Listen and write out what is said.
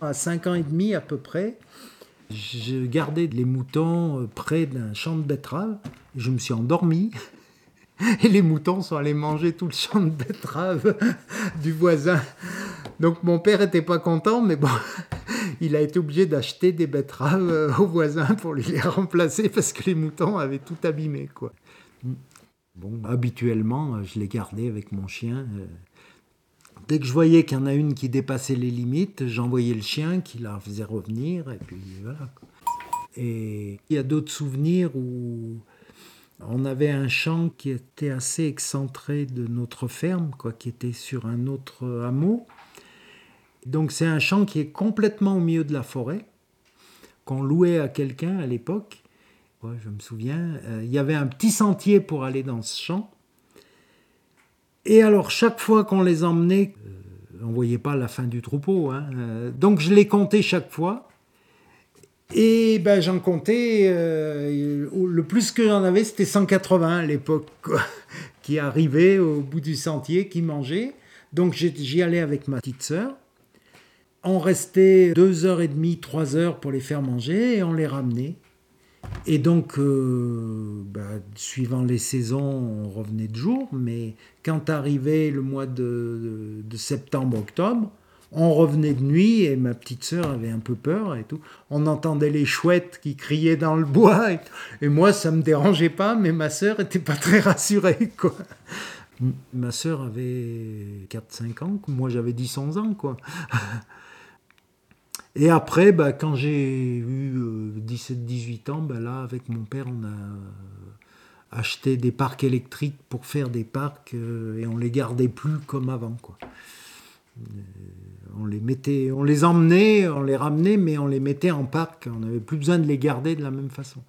À 5 ans et demi à peu près, je gardais les moutons euh, près d'un champ de betteraves. Je me suis endormi. Et les moutons sont allés manger tout le champ de betteraves du voisin. Donc mon père n'était pas content, mais bon, il a été obligé d'acheter des betteraves euh, au voisin pour les remplacer parce que les moutons avaient tout abîmé. Bon, habituellement, je les gardais avec mon chien. Dès que je voyais qu'il y en a une qui dépassait les limites, j'envoyais le chien qui la faisait revenir, et puis voilà. Et il y a d'autres souvenirs où on avait un champ qui était assez excentré de notre ferme, quoi, qui était sur un autre hameau. Donc c'est un champ qui est complètement au milieu de la forêt, qu'on louait à quelqu'un à l'époque. je me souviens, euh, il y avait un petit sentier pour aller dans ce champ. Et alors, chaque fois qu'on les emmenait, euh, on ne voyait pas la fin du troupeau. Hein, euh, donc, je les comptais chaque fois. Et ben, j'en comptais, euh, le plus que j'en avais, c'était 180 à l'époque, qui arrivaient au bout du sentier, qui mangeaient. Donc, j'y allais avec ma petite sœur. On restait deux heures et demie, trois heures pour les faire manger et on les ramenait. Et donc, euh, bah, suivant les saisons, on revenait de jour, mais quand arrivait le mois de, septembre-octobre, on revenait de nuit et ma petite sœur avait un peu peur et tout. On entendait les chouettes qui criaient dans le bois et, moi ça me dérangeait pas, mais ma sœur était pas très rassurée quoi. Ma sœur avait 4-5 ans, moi j'avais 10-11 ans quoi. Et après, bah, quand j'ai eu 17-18 euh, ans, bah, là, avec mon père, on a euh, acheté des parcs électriques pour faire des parcs euh, et on les gardait plus comme avant. Quoi. on les mettait, on les emmenait, on les ramenait, mais on les mettait en parc. On n'avait plus besoin de les garder de la même façon.